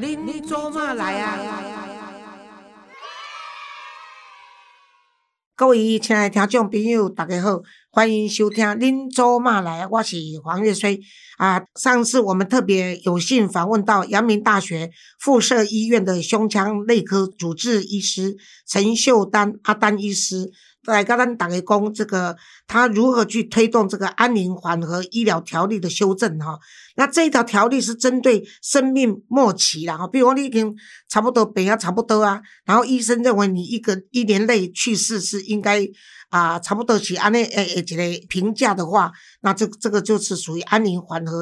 您做嘛来啊？各位亲爱的听众朋友，大家好，欢迎收听《恁做嘛来》，我是黄月水啊。上次我们特别有幸访问到阳明大学附设医院的胸腔内科主治医师陈秀丹阿丹医师。来跟咱大家讲，这个他如何去推动这个安宁缓和医疗条例的修正哈？那这一条条例是针对生命末期啦哈，比如说你已经差不多病啊差不多啊，然后医生认为你一个一年内去世是应该啊差不多起安尼诶诶一个评价的话，那这这个就是属于安宁缓和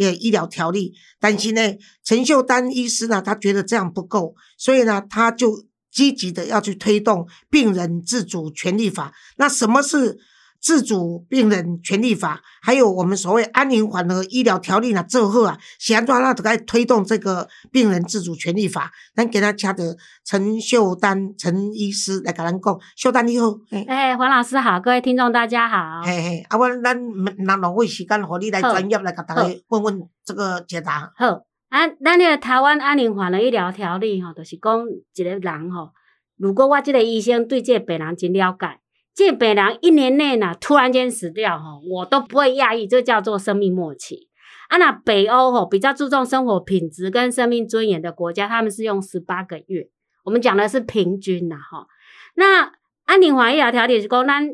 呃医疗条例。但是呢，陈秀丹医师呢，他觉得这样不够，所以呢，他就。积极的要去推动病人自主权利法，那什么是自主病人权利法？还有我们所谓安宁缓和医疗条例呢？最后啊，想做那该推动这个病人自主权利法，咱给他家的陈秀丹陈医师来跟咱讲，秀丹你好，哎，黄老师好，各位听众大家好，嘿嘿，啊，我咱拿浪费时间，和你来专业来给大家问问这个解答，好。啊，咱个台湾安宁缓的医疗条例吼，就是讲一个人吼，如果我即个医生对这个病人真了解，这病人一年内呢突然间死掉吼，我都不会讶异，这叫做生命末期。啊，那北欧吼比较注重生活品质跟生命尊严的国家，他们是用十八个月。我们讲的是平均呐吼。那安宁缓医疗条例是讲咱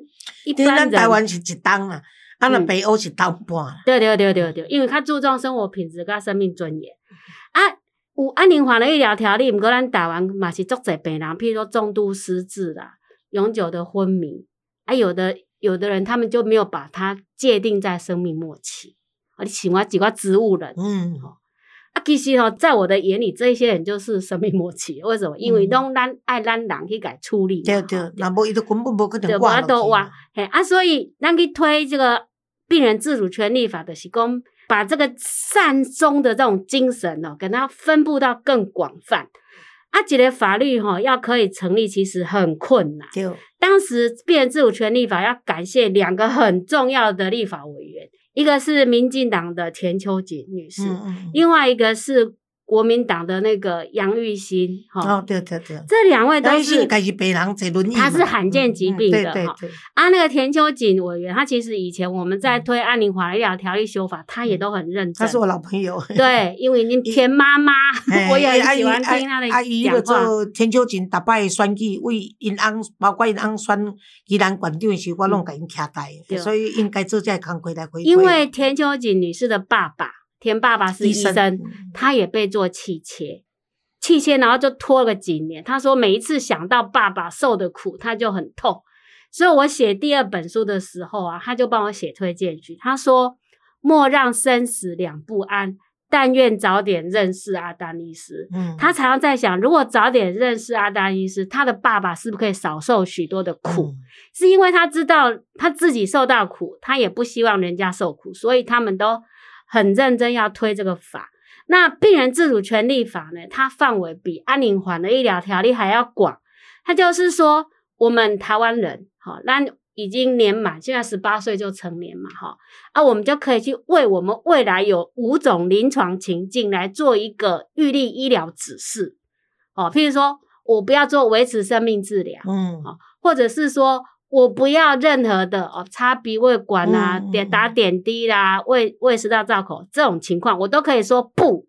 一般人台湾是一档啊。啊，那北欧是倒半。对对对对对，因为他注重生活品质跟生命尊严。啊，有安宁缓的医疗条例，毋过咱台湾嘛是足侪病人，譬如说重度失智啦、永久的昏迷，啊，有的有的人他们就没有把它界定在生命末期。啊，你请我几个植物人，嗯，吼。啊，其实吼，在我的眼里，这些人就是生命末期。为什么？因为拢咱爱咱人去改处理。对对，那无伊都根本无可能活落去。嘿啊，所以咱去推这个病人自主权利法的提供，把这个善终的这种精神哦，给它分布到更广泛。啊，这个法律哈要可以成立，其实很困难。就，当时病人自主权利法要感谢两个很重要的立法委员。一个是民进党的田秋瑾女士，另外一个是。国民党的那个杨玉新，哈，哦，对对对，这两位都是，他是罕见疾病的哈。啊，那个田秋瑾委员，他其实以前我们在推安宁华医疗条例修法，他也都很认真。他是我老朋友。对，因为您田妈妈，我也很喜欢听他的讲话。田秋瑾打败选举为因翁，包括因翁选宜兰县长时，我拢给因徛台，所以应该做这工作来回因为田秋瑾女士的爸爸。田爸爸是医生，他也被做气切，气切，然后就拖了几年。他说每一次想到爸爸受的苦，他就很痛。所以我写第二本书的时候啊，他就帮我写推荐句。他说：“莫让生死两不安，但愿早点认识阿丹医师。”嗯，他常常在想，如果早点认识阿丹医师，他的爸爸是不是可以少受许多的苦？是因为他知道他自己受到苦，他也不希望人家受苦，所以他们都。很认真要推这个法，那病人自主权利法呢？它范围比安宁缓的医疗条例还要广。它就是说，我们台湾人，好，那已经年满，现在十八岁就成年嘛，哈，啊，我们就可以去为我们未来有五种临床情境来做一个预立医疗指示，哦，譬如说我不要做维持生命治疗，嗯，哦，或者是说。我不要任何的哦，插鼻胃管啊，点打点滴啦，胃胃食道造口这种情况，我都可以说不。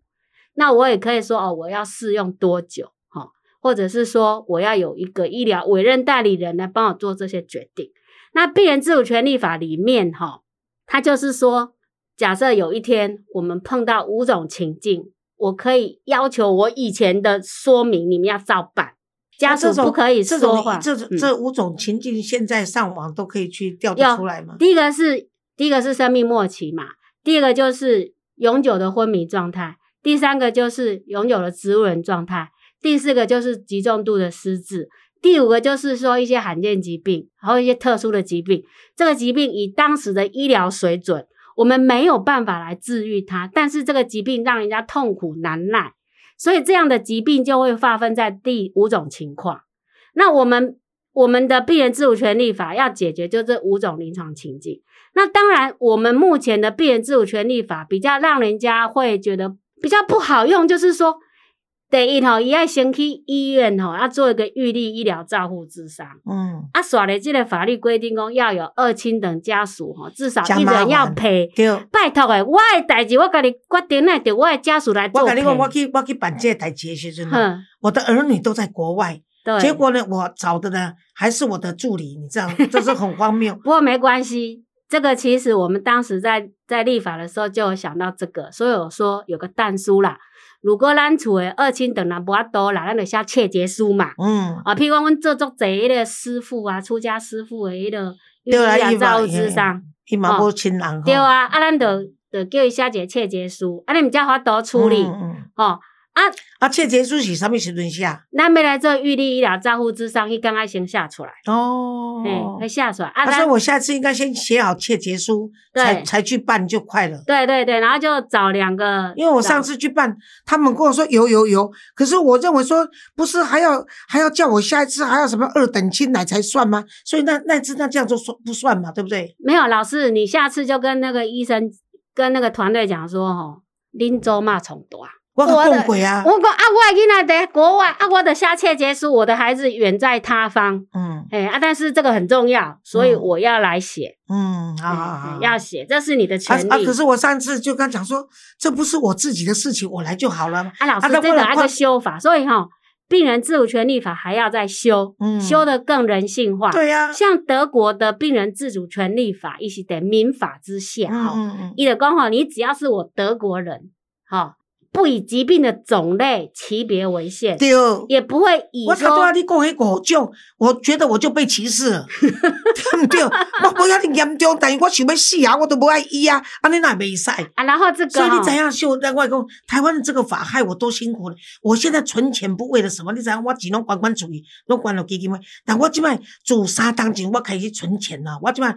那我也可以说哦，我要试用多久哈，或者是说我要有一个医疗委任代理人来帮我做这些决定。那病人自主权利法里面哈，它就是说，假设有一天我们碰到五种情境，我可以要求我以前的说明你们要照办。家属不可以说话。这这五种情境，现在上网都可以去调得出来吗？第一个是第一个是生命末期嘛，第二个就是永久的昏迷状态，第三个就是永久的植物人状态，第四个就是极重度的失智，第五个就是说一些罕见疾病，还有一些特殊的疾病。这个疾病以当时的医疗水准，我们没有办法来治愈它，但是这个疾病让人家痛苦难耐。所以这样的疾病就会划分在第五种情况。那我们我们的病人自主权利法要解决就这五种临床情景。那当然，我们目前的病人自主权利法比较让人家会觉得比较不好用，就是说第一吼，伊爱先去医院吼，要做一个预立医疗照护之商。嗯，啊，耍咧，即个法律规定讲要有二亲等家属吼，至少一人要烦陪。对。拜托诶，我诶代志我甲你决定，那得我诶家属来做。我跟你讲，我去我去办这个代志的时阵我的儿女都在国外，对。结果呢，我找的呢还是我的助理，你知道，这是很荒谬。不过没关系，这个其实我们当时在在立法的时候就有想到这个，所以我说有个但书啦。如果咱厝的二亲等人无法多啦，咱就写切结书嘛。嗯，啊，譬如讲，阮做足侪迄个师傅啊，出家师傅的迄个对啊，伊上，伊嘛无亲人对，啊，啊，咱就就叫伊写一个切结书，啊，你毋则法度处理，吼、啊啊，切结书是啥物时阵写？咱要来做预立医疗照护之上，伊刚刚先写出来，哦，嗯、会写出来，啊，他说我下次应该先写好切结书，才才去办就快了。对对对，然后就找两个，因为我上次去办，他们跟我说有有有，可是我认为说不是还要还要叫我下一次还要什么二等亲来才算吗？所以那那次那这样就算不算嘛，对不对？没有老师，你下次就跟那个医生跟那个团队讲说，吼，恁做嘛从大。我共轨啊，我讲啊，我的囡仔在国外啊，我的下切结束，我的孩子远在他方，嗯。哎、啊，但是这个很重要，所以嗯我要来写，嗯，好好哎好，要写，这是你的啊权利。啊！可是我上次就刚讲说，这不是我自己的事情，我来就好了。啊，老师啊这个那个修法，所以哈、病人自主权利法还要再修，嗯。修得更人性化。对呀，像德国的病人自主权利法，一起在民法之下，嗯哈、嗯嗯，伊的讲吼，你只要是我德国人，哈、不以疾病的种类、级别为限，对。也不会以我头拄仔说你讲那五种，我觉得我就被歧视了，对不对？我无遐尼严重，但是我想要死啊，我都无爱医啊，安尼哪袂使？啊，然后这个所以你怎样秀？另外讲，台湾的这个法害我多辛苦了。我现在存钱不为了什么？你知影我只拢管管主义，拢管了基金会。但我即摆做三当前，我开始存钱了。我即摆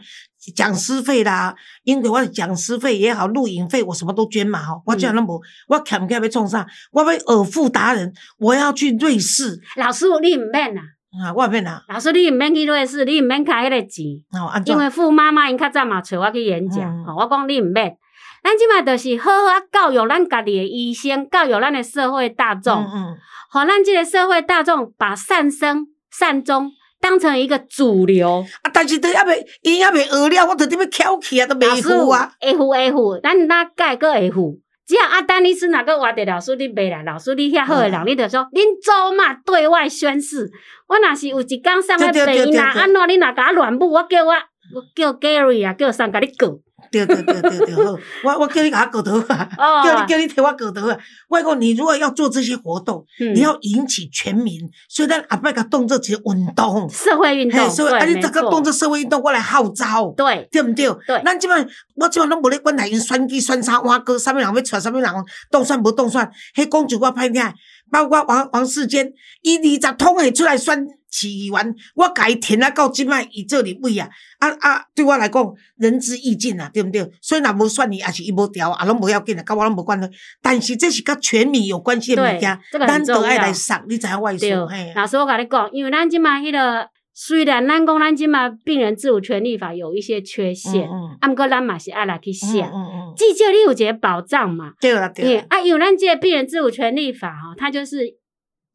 讲师费啦，因为我的讲师费也好，录影费我什么都捐嘛吼。我这样拢无，我欠欠要创啥？我要尔富达人，我要去瑞士老师你唔免啦，啊！我免啊，老师你毋免去瑞士，你毋免开迄个钱，哦，安怎因？为傅妈妈因较早嘛找我去演讲，嗯吼、我讲你毋免。咱即马就是好好啊教育咱家己的医生，教育咱的社会大众，嗯嗯，好、咱即个社会大众把善生善终当成一个主流。啊，但是都还未，伊还未学了，我就伫要翘起啊，都老师袂付啊。会付会付，咱哪改个会付？只要阿丹尼斯哪个话着老师你袂来，老师你遐好的人，嗯你就说恁祖嘛对外宣誓。我若是有一天送个病人，安怎你若甲我乱舞，我叫我我叫 Gary 啊，叫上甲你告。对对对对对，我我叫你给他搞头啊，哦叫你叫你替我搞头啊。我讲你如果要做这些活动，你要引起全民，所以咱阿伯甲动这些运动，社会运动，嘿，所以，你这个动作，社会运动，我来号召。对对不对？对咱即摆我即摆拢无咧管内因选举选啥碗哥，啥物人要出，啥物人动算无动算，迄公主我歹听，包括王王世坚，伊二十通会出来选市议员，我甲伊填啊到即摆伊做立委啊，啊啊，对我来讲仁至义尽啊，对毋对？所以若无选伊，也是伊无调，啊，拢无要紧啊，甲我拢无关系。但是这是甲全民有关系的物件，这个很咱都爱来送，你知影我意思？嘿，老师，我甲你讲，因为咱即马迄个，虽然咱讲咱即马病人自主权利法有一些缺陷，嗯啊，毋过咱嘛是爱来去嗯想，嗯嗯，至少你有一个保障嘛。对啦对啦，啊，因为咱这个病人自主权利法哈，它就是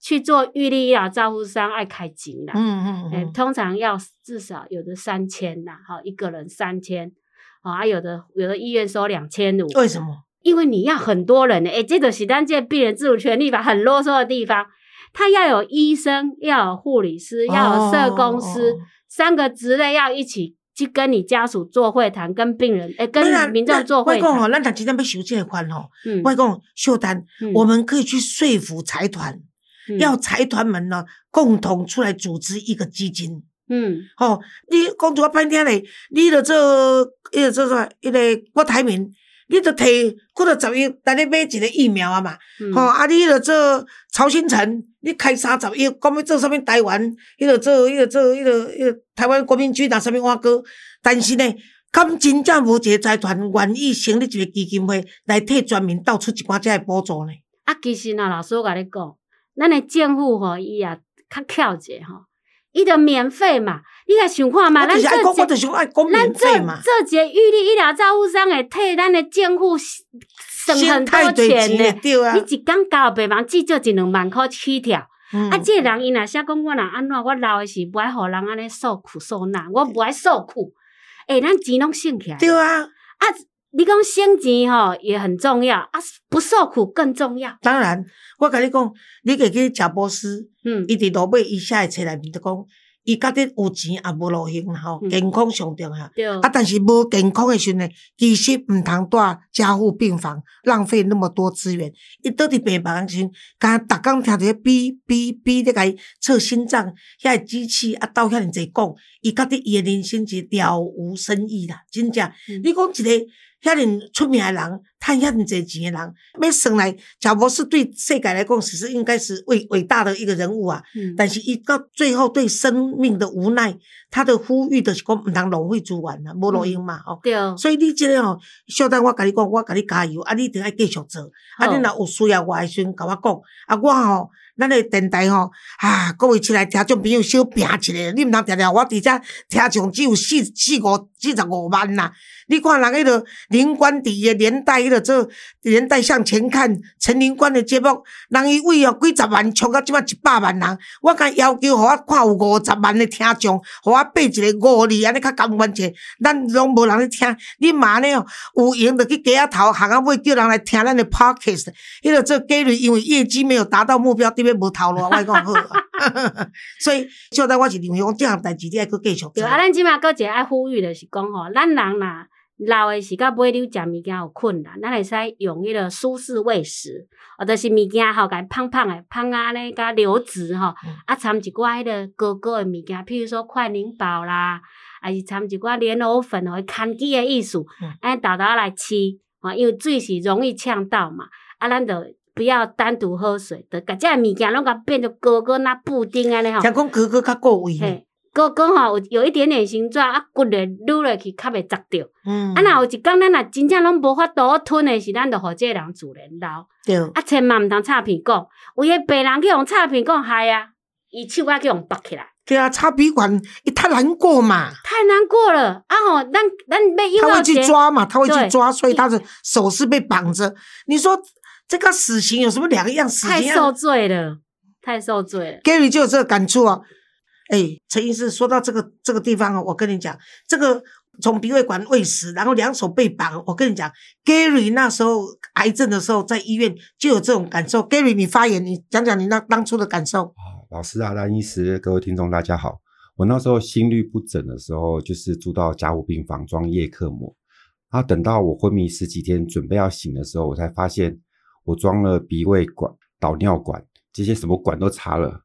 去做预立医疗照护商爱开金啦，嗯嗯诶、嗯，通常要至少有的三千啦，哈，一个人三千，哦，啊，有的有的医院收两千五，为什么？因为你要很多人呢，诶、这个是咱这病人自主权利法很啰嗦的地方，他要有医生，要有护理师，要有社工师，三个职类要一起去跟你家属做会谈，跟病人，诶、跟民众做我会讲吼，谈，咱若真正要收这个款吼，嗯。我讲秀丹，嗯。我们可以去说服财团，嗯要财团们呢共同出来组织一个基金。嗯吼、你讲一个歹听咧，你著做，伊著做啥？迄个郭台铭，你著摕几多十亿来咧买一个疫苗啊嘛。嗯吼、啊，你著做曹新成，你开三十亿，讲要做啥物台湾，伊著做，伊著做，伊著，迄著台湾国民党啥物碗糕，但是呢，敢真正无一个财团愿意成立一个基金会来替全民倒出一寡遮个补助呢？啊，其实呐，老师我甲你讲，咱诶政府吼，伊也较巧者吼，伊着免费嘛，你来想看嘛，咱这就是爱讲免咱这费嘛。这节预立医疗照护商会替咱诶政府省很多钱呢。对啊，你一工交病房至少一两万箍起跳。嗯啊，这个人伊若写讲我若安怎，我老诶时不爱互人安尼受苦受难，我不爱受苦。诶、咱钱拢省起来。对啊，啊，你讲省钱吼也很重要，啊，不受苦更重要。当然，我甲你讲，你家去贾博士，嗯，伊伫路尾伊写诶册内面就讲，伊觉得有钱也无路用啦吼，嗯健康上重要。对，啊，但是无健康诶时阵呢，其实毋通住加护病房，浪费那么多资源。伊倒伫病房诶时阵，敢逐工听着哔哔哔咧甲伊测心脏，遐个机器啊斗遐尔济讲，伊觉得伊诶人生是了无生意啦，真正。嗯你讲一个遐尔出名诶人，趁遐尔济钱诶人，要算来，贾博士对世界来讲，其实应该是伟伟大的一个人物啊。嗯，但是伊到最后对生命的无奈，他的呼吁就是讲毋通浪费资源啦，无路用嘛吼。对，所以你即个吼，小等我甲你讲，我甲你加油，啊，你一定要继续做。啊，你若有需要我诶时阵，甲我讲。啊，我吼，咱诶电台吼，啊，各位亲爱听众朋友，小拼一下，你毋通定定我伫遮听众只有四四五四十五万啦。你看人迄个林官伫伊诶年代迄个做年代向前看陈林官诶节目，人伊为哦几十万冲到即摆一百万人，我敢要求互我看有五十万诶听众，互我背一个五字安尼较甘愿者，咱拢无人咧听，你妈呢有闲就去街仔头行啊尾叫人来听咱诶 podcast，迄个做 Gary 因为业绩没有达到目标，对面无头路，我讲好，所以小等我是认为讲这项代志你爱搁继续对，啊，，咱即马搁一个爱呼吁的是讲吼，咱人若老诶是甲买溜食物件有困难，咱会使用迄个舒适喂食，或者是物件吼，甲胖胖诶，胖啊咧，甲流质吼嗯，啊掺一寡迄个高高诶物件，譬如说快灵宝啦，还是掺一寡莲藕粉吼，牵机诶意思嗯，安豆豆来吃，吼，因为水是容易呛到嘛，啊，咱就不要单独喝水，就甲这物件拢甲变做高高那布丁安尼吼。听讲哥哥较够位呢，嘿，哥哥吼有有一点点形状，啊骨咧撸落去较袂砸着。嗯，啊，若有一工咱若真正拢无法度好吞诶，是咱就互这个人自然老。对，啊，千万毋通插鼻讲，有诶病人去用插鼻讲害啊，伊手啊去用拔起来，对啊，插鼻管伊太难过嘛。太难过了。啊吼，咱咱要用他会去，抓嘛，他会去抓，所以他的手是被绑着。你说这个死刑有什么两样？死刑太受罪了，太受罪了。Gary 就有这个感触啊。哎，陈医师说到这个这个地方啊，我跟你讲，这个从鼻胃管喂食，然后两手被绑，我跟你讲，Gary 那时候癌症的时候在医院就有这种感受。Gary，你发言，你讲讲你那当初的感受。老师啊，蓝医师，各位听众，大家好。我那时候心律不整的时候，就是住到加护病房装叶克膜。然后等到我昏迷十几天，准备要醒的时候，我才发现我装了鼻胃管、导尿管，这些什么管都插了，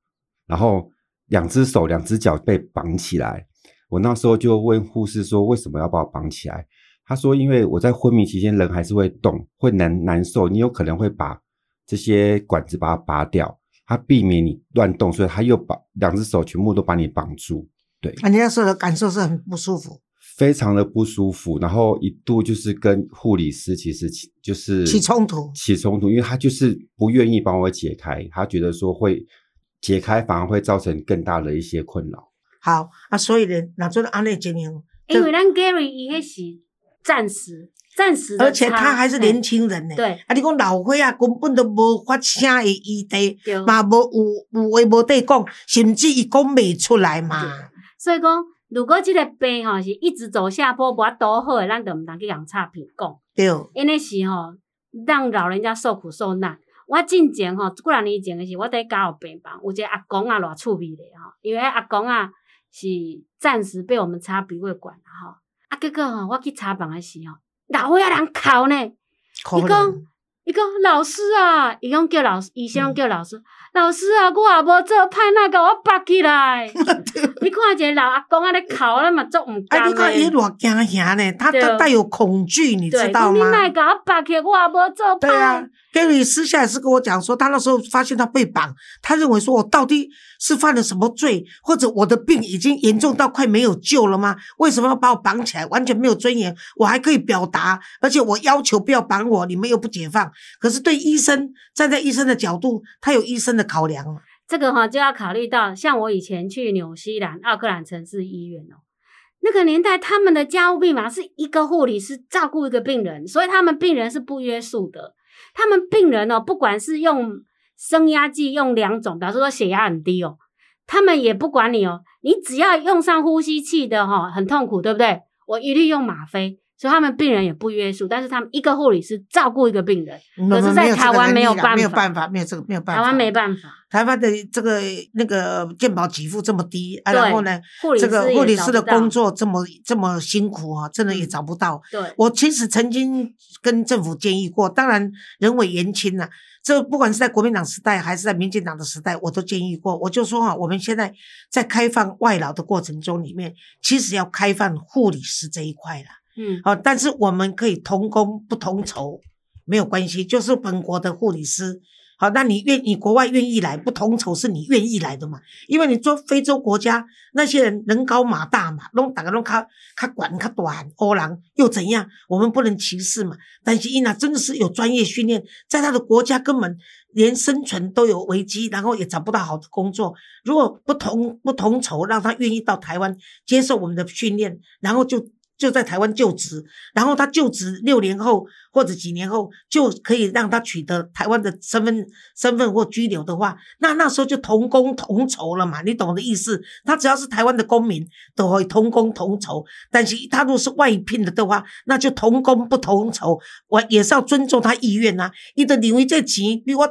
然后两只手、两只脚被绑起来。我那时候就问护士说，为什么要把我绑起来？他说，因为我在昏迷期间人还是会动，会难难受，你有可能会把这些管子把它拔掉。他避免你乱动，所以他又把两只手全部都把你绑住，对，啊，你那时候的感受是很不舒服，非常的不舒服。然后一度就是跟护理师其实起就是起冲突起冲突，因为他就是不愿意帮我解开，他觉得说会解开反而会造成更大的一些困扰。好啊，所以呢，哪做安内经营，因为咱 Gary 伊迄是暂时暂时而且他还是年轻人呢。对啊，你讲老岁啊，根本都无发声的余地，对。嘛无有有话无得讲，甚至伊讲袂出来嘛。所以讲，如果即个病吼是一直走下坡，无法度好诶，咱就毋通去共差评讲，对，因为是吼让老人家受苦受难。我进前吼，几若年前诶时，我伫家有病房，有一个阿公啊，偌趣味咧吼，因为阿公啊是暂时被我们插鼻胃管啦吼，啊结果吼，我去查房诶时吼，老岁仔人哭呢。可伊讲能，伊讲老师啊，伊讲叫老师，医生叫老师，老师啊，我也无做歹，那甲我拔起来。你看一个老阿公安尼哭，咱嘛足毋哎，甘你看伊。偌惊吓呢，他对他带有恐惧，你知，道吗？讲你哪会甲我拔起来，我也无做对啊歹。，Gary 私下也是跟我讲说，他那时候发现他被绑，他认为说我到底是犯了什么罪，或者我的病已经严重到快没有救了吗？为什么要把我绑起来？完全没有尊严，我还可以表达，而且我要求不要绑我，你们又不解放。可是对医生站在医生的角度，他有医生的考量。这个哈就要考虑到，像我以前去纽西兰奥克兰城市医院哦，那个年代他们的家务病房是一个护理师照顾一个病人，所以他们病人是不约束的。他们病人哦，不管是用升压剂用两种，比方说血压很低哦，他们也不管你哦，你只要用上呼吸器的哈，很痛苦，对不对？我一律用吗啡。所以他们病人也不约束，但是他们一个护理师照顾一个病人，可是在台湾没有办法，没有办法，没有这个没有办法，台湾没办法。台湾的这个那个健保给付这么低，啊，然后呢，这个护理师的工作这么这么辛苦啊，真的也找不到。对，我其实曾经跟政府建议过，当然人为言轻呐，这不管是在国民党时代还是在民进党的时代，我都建议过。我就说啊，我们现在在开放外劳的过程中里面，其实要开放护理师这一块了。嗯，好，但是我们可以同工不同酬，没有关系，就是本国的护理师，好，那你愿你国外愿意来不同酬是你愿意来的嘛？因为你做非洲国家那些人人高马大嘛，弄大家弄卡卡管卡短，欧郎又怎样？我们不能歧视嘛。但是伊娜真的是有专业训练，在他的国家根本连生存都有危机，然后也找不到好的工作。如果不同不同酬，让他愿意到台湾接受我们的训练，然后就。就在台湾就职，然后他就职六年后或者几年后就可以让他取得台湾的身份、身份或居留的话，那那时候就同工同酬了嘛？你懂的意思？他只要是台湾的公民，都会同工同酬。但是他如果是外聘的的话，那就同工不同酬。我也是要尊重他意愿呐，伊就认为这钱比我。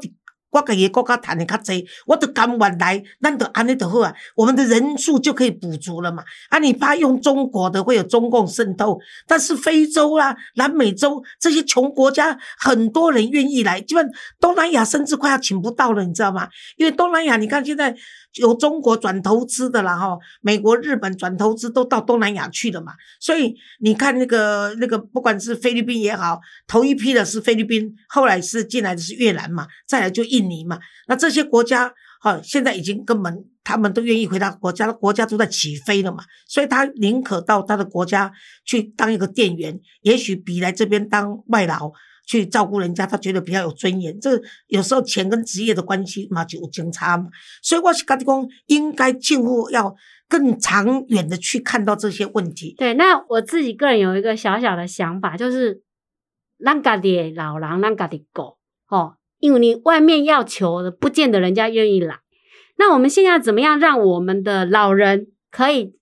我家己国家赚的较济，我都甘愿来，咱就安尼就好啊。我们的人数就可以补足了嘛。啊，你怕用中国的会有中共渗透，但是非洲啦、南美洲这些穷国家，很多人愿意来，基本东南亚甚至快要请不到了，你知道吗？因为东南亚，你看现在。有中国转投资的啦，哈，美国、日本转投资都到东南亚去了嘛，所以你看那个那个，不管是菲律宾也好，头一批的是菲律宾，后来是进来的是越南嘛，再来就印印尼嘛，那这些国家哈，现在已经根本他们都愿意回到国家，国家都在起飞了嘛，所以他宁可到他的国家去当一个店员，也许比来这边当外劳。去照顾人家，他觉得比较有尊严。这有时候钱跟职业的关系嘛，就有相差嘛。所以我是觉得讲，应该进乎要更长远的去看到这些问题。对，那我自己个人有一个小小的想法，就是让家的老狼，让家的狗，哦，因为你外面要求的，不见得人家愿意来。那我们现在怎么样让我们的老人可以？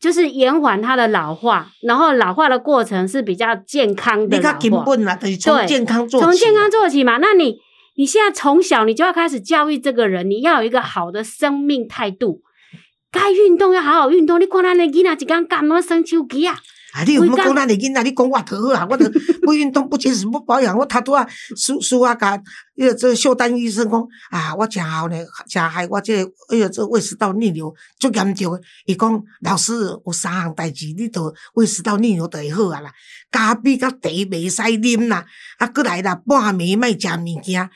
就是延缓他的老化，然后老化的过程是比较健康的。你看根本啦，等于从健康做起，从健康做起嘛。那你你现在从小你就要开始教育这个人，你要有一个好的生命态度，该运动要好好运动。你看咱的囡仔一刚干么生手机啊？啊！你有冇讲咱的囡仔？你讲我头好啊！我都不运动、不节食、不保养，我他都啊，输输啊！甲迄个这秀丹医生讲啊，我食好呢，食害我这哎呀，这胃食道逆流足严重。伊讲老师有三项代志，你都胃食道逆流就会好啊啦。咖啡甲茶袂使啉啦，啊，过来啦，半暝莫食物件啊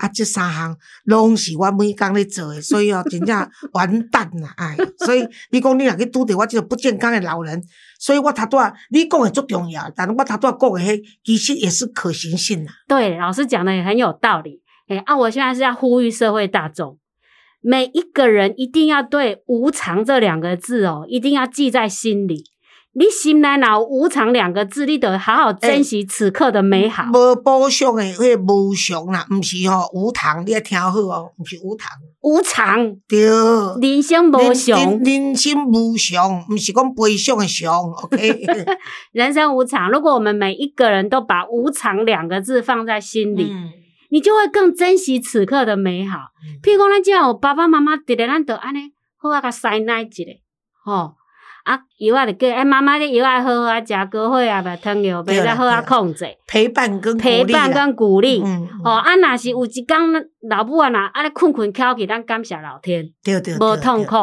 啊！这三项拢是我每工咧做诶，所以哦，真正完蛋啦！哎，所以你讲你若去拄着我这个不健康诶老人。所以我他多，你讲的足重要，但是我他多讲的迄其实也是可行性啦。对，老师讲的也很有道理。哎啊，我现在是要呼吁社会大众，每一个人一定要对“无常”这两个字哦，一定要记在心里。你心内若无常两个字，你得好好珍惜此刻的美好。无补偿的，迄个无常啦，毋是吼无常，你要听好哦，毋是无常。无常，对。人生无常，人生无常，毋是讲悲伤的伤，OK。人生无常，如果我们每一个人都把“无常”两个字放在心里，你就会更珍惜此刻的美好。譬如讲，咱只要爸爸妈妈直直咱就安尼，好啊，甲塞奶一个，吼。啊，药啊，就给哎，妈妈的药啊，好好啊，食高血压白糖药，别再好啊，控制。陪伴跟陪伴跟鼓励，嗯哦，啊，若是有一工老母啊，若啊咧困困翘起，咱感谢老天，对对，无痛苦，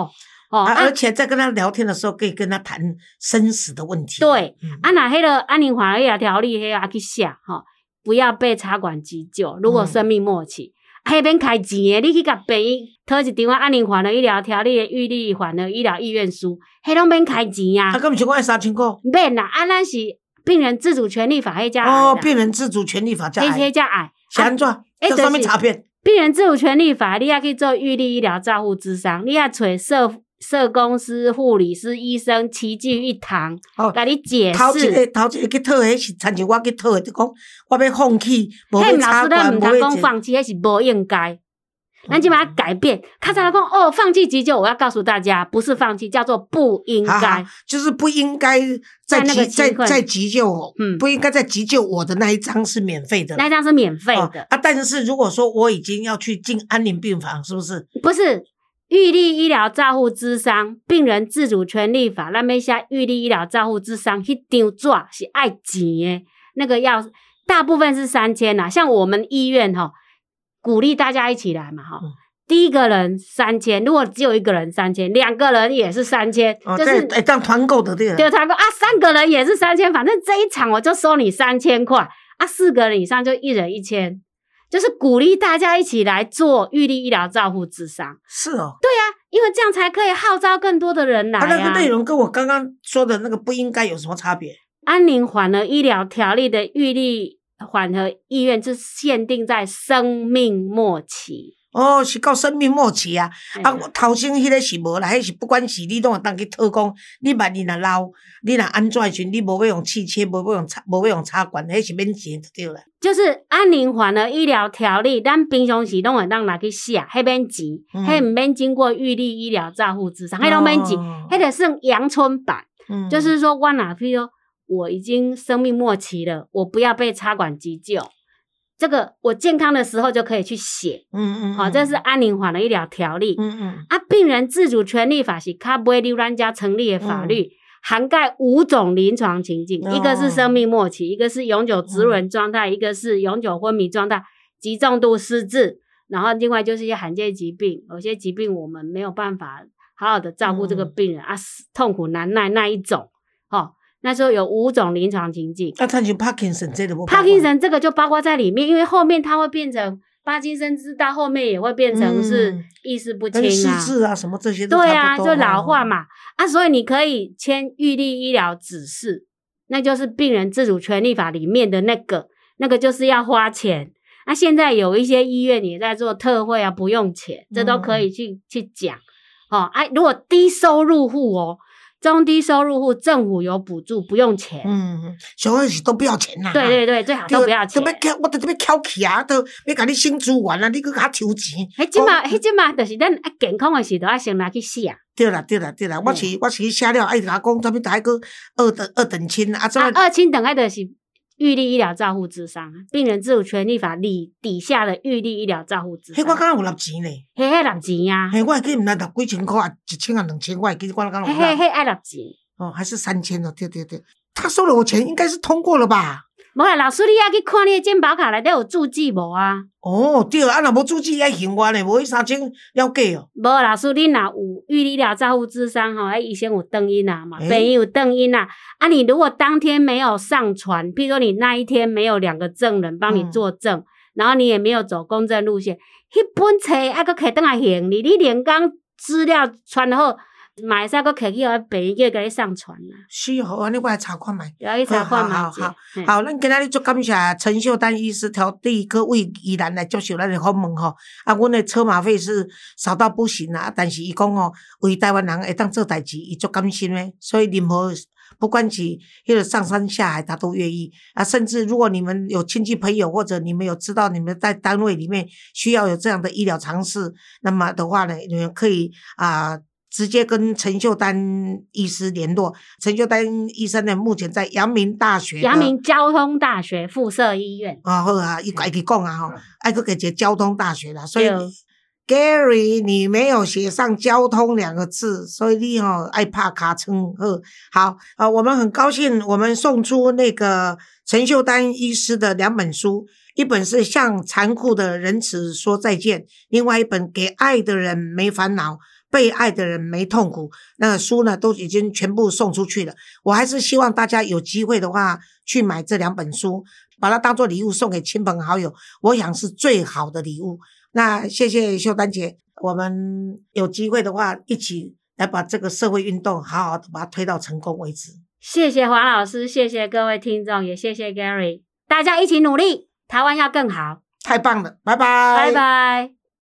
哦，而且在跟他聊天的时候，可以跟他谈生死的问题。对，啊，那迄个安宁华医条例，迄个去写，哈，不要被插管急救，如果生命末期。迄边开钱诶，你去甲病医讨一张啊，安宁还的医疗条例诶，预立还的医疗意愿书，迄拢免开钱啊。啊，咁毋是讲三千块？免啦，啊，咱是病人自主权利法迄只。哦，病人自主权利法加。迄迄只矮。是安怎？这上面查片。病人自主权利法，你要去做预立医疗照护之商，你要找社社工师、护理师、医生齐聚一堂，哦甲你解头一释。个头一个去讨的，迄是参像我去讨的，就讲我要放弃，无嘿，要老师，咱插管，毋通无要这讲放弃，迄是无应该。咱即马改变，较早来讲哦，放弃急救，我要告诉大家，不是放弃，叫做不应好好该。就是不应该在急在在急救，嗯不应该在急救我的那一张是免费的那一张是免费哦的，啊，但是如果说我已经要去进安宁病房，是不是？不是预立医疗照护之商病人自主权利法，咱要写预立医疗照护之商，迄张纸是爱钱的，那个要大部分是三千呐。像我们医院哈，鼓励大家一起来嘛哈。嗯第一个人三千，如果只有一个人三千，两个人也是三千，哦，就是这哎，这样团购的对了。对，团购啊，三个人也是三千，反正这一场我就收你三千块啊，四个人以上就一人一千，就是鼓励大家一起来做预立医疗照护智商，是哦。因为这样才可以号召更多的人来啊，那个啊。内容跟我刚刚说的那个不应该有什么差别？安宁缓和医疗条例的预立缓和意愿是限定在生命末期。哦，是到生命末期啊！啊，头先迄个是无啦，迄是不管是你拢会当去讨讲，你万一若老，你若安怎的时，你无要用汽车，无要用插，无要用插管，迄是免钱就对了。就是安宁缓和医疗条例，咱平常时拢会当拿去写，迄免钱，嗯迄毋免经过预立医疗照护之上，迄拢免钱，哦迄个算阳春版。嗯就是说，我哪譬如说我已经生命末期了，我不要被插管急救，这个我健康的时候就可以去写。嗯嗯，好、这是安宁缓的医疗条例。嗯嗯啊，病人自主权利法是卡不会溜咱家成立的法律。涵盖五种临床情境，一个是生命末期，一个是永久植软状态，一个是永久昏迷状态，极重度失智，然后另外就是一些罕见疾病，有些疾病我们没有办法好好的照顾这个嗯病人、啊，痛苦难耐那一种，哦，那时候有五种临床情境，那，他就帕金森这个无。帕金森这个就包括在里面，因为后面它会变成帕金森氏，到后面也会变成是嗯意识不清啊失啊，智啊什么这些都对啊，就老化。哦嘛啊，所以你可以签预立医疗指示，那就是病人自主权利法里面的那个，那个就是要花钱。那、现在有一些医院也在做特惠啊，不用钱，这都可以去、去讲。哦，哎、如果低收入户哦，中低收入户政府有补助，不用钱。嗯，嗯小二是都不要钱呐。对对对，最好都不要钱都。要翘，我都要翘起啊，都要甲你省资源啊，你去甲我抽钱。迄即嘛，迄即嘛，就是咱啊健康的时候，要先来去写。对啦，对啦，对啦，我是我是去写了，哎，甲讲，咱们还个二等二等亲啊，怎啊，么？二亲等下就是预立医疗照护之商，病人自主权利法里底下的预立医疗照护智嘿，商。我刚刚有六钱呢。嘿嘿，六钱呀，嘿，我会记毋知六几千块啊，一千啊，两千，我会记我敢若有纳。嘿嘿嘿，爱六钱。哦，还是三千哦，对对对，他收了我钱，应该是通过了吧？无啦，老师你要去看你的健保卡内底有注记无啊？哦，对啊，若无注记爱还我呢，无迄三千了解哦。无老师你若有预立医疗照护智商吼，哎，医生有登音啊嘛，诶病人有登音啊。啊，你如果当天没有上传，譬如说你那一天没有两个证人帮你嗯作证，然后你也没有走公证路线，迄本册还搁摕倒来还你，你连刚资料传好，嘛会使搁摕去互病院叫甲你上传啦，是好，安尼我来查看觅。要去查看嘛。好好好嘿好，咱今仔日足感谢陈秀丹医师调第一个为宜兰来接受咱的访问吼。啊，阮的车马费是少到不行啊，但是伊讲吼，为台湾人会当做代志，伊足甘心的。所以任何不管是迄个上山下海，他都愿意啊。甚至如果你们有亲戚朋友，或者你们有知道你们在单位里面需要有这样的医疗常识，那么的话呢，你们可以啊。直接跟陈秀丹医师联络。陈秀丹医生呢，目前在阳明大学的。阳明交通大学附设医院。啊，好啊，伊家己讲啊吼，爱去给一个交通大学啦，所以 Gary 你没有写上交通两个字，所以你吼爱怕卡称呵。好啊，我们很高兴，我们送出那个陈秀丹医师的两本书，一本是《向残酷的仁慈说再见》，另外一本《给爱的人没烦恼》。被爱的人没痛苦，那个书呢都已经全部送出去了。我还是希望大家有机会的话去买这两本书，把它当做礼物送给亲朋好友，我想是最好的礼物。那谢谢秀丹姐，我们有机会的话一起来把这个社会运动好好的把它推到成功为止。谢谢黄老师，谢谢各位听众，也谢谢 Gary，大家一起努力，台湾要更好，太棒了，拜拜，拜拜。